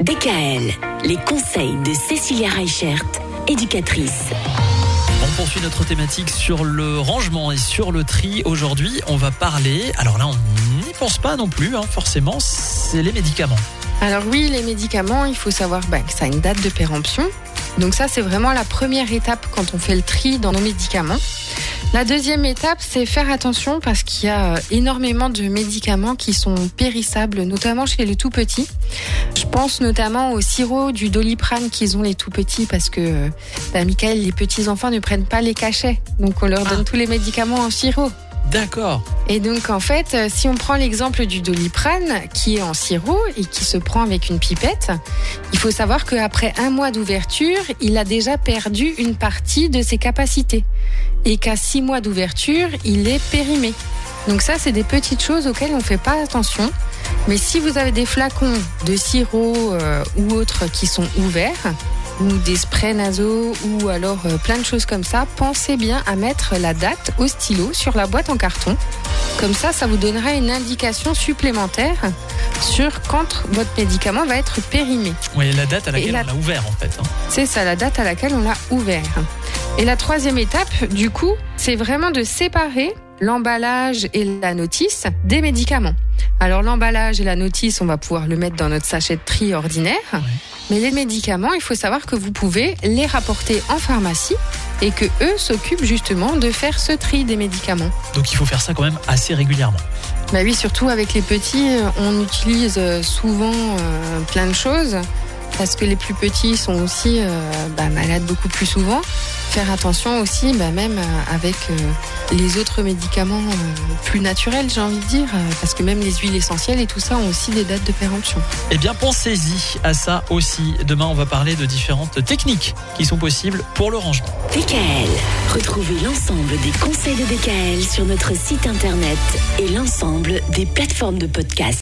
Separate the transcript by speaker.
Speaker 1: DKL, les conseils de Cécilia Reichert, éducatrice.
Speaker 2: On poursuit notre thématique sur le rangement et sur le tri. Aujourd'hui, on va parler, alors là, on n'y pense pas non plus, hein, forcément, c'est les médicaments.
Speaker 3: Alors oui, les médicaments, il faut savoir bah, que ça a une date de péremption. Donc ça, c'est vraiment la première étape quand on fait le tri dans nos médicaments. La deuxième étape, c'est faire attention parce qu'il y a euh, énormément de médicaments qui sont périssables, notamment chez les tout petits. Je pense notamment au sirop du doliprane qu'ils ont les tout petits parce que, euh, bah, Michael, les petits enfants ne prennent pas les cachets. Donc on leur donne
Speaker 2: Ah.
Speaker 3: tous les médicaments en sirop.
Speaker 2: D'accord.
Speaker 3: Et donc, en fait, euh, si on prend l'exemple du doliprane, qui est en sirop et qui se prend avec une pipette, il faut savoir qu'après un mois d'ouverture, il a déjà perdu une partie de ses capacités. Et qu'à six mois d'ouverture, il est périmé. Donc ça, c'est des petites choses auxquelles on ne fait pas attention. Mais si vous avez des flacons de sirop euh, ou autres qui sont ouverts, ou des sprays nasaux, ou alors euh, plein de choses comme ça, pensez bien à mettre la date au stylo sur la boîte en carton. Comme ça, ça vous donnera une indication supplémentaire sur quand votre médicament va être périmé.
Speaker 2: Oui, la date à laquelle
Speaker 3: la-
Speaker 2: on l'a ouvert en fait. hein.
Speaker 3: C'est ça, la date à laquelle on l'a ouvert. Et la troisième étape, du coup, c'est vraiment de séparer l'emballage et la notice des médicaments. Alors l'emballage et la notice, on va pouvoir le mettre dans notre sachet de tri ordinaire. Mais les médicaments, il faut savoir que vous pouvez les rapporter en pharmacie et que eux s'occupent justement de faire ce tri des médicaments.
Speaker 2: Donc il faut faire ça quand même assez régulièrement.
Speaker 3: Bah oui, surtout avec les petits, euh, on utilise euh, souvent euh, plein de choses parce que les plus petits sont aussi euh, bah, malades beaucoup plus souvent. Faire attention aussi, bah, même euh, avec euh, les autres médicaments euh, plus naturels, j'ai envie de dire, parce que même les huiles essentielles et tout ça ont aussi des dates de péremption.
Speaker 2: Eh bien, pensez-y à ça aussi. Demain, on va parler de différentes techniques qui sont possibles pour le rangement.
Speaker 1: DKL, retrouvez l'ensemble des conseils de DKL sur notre site internet et l'ensemble des plateformes de podcast.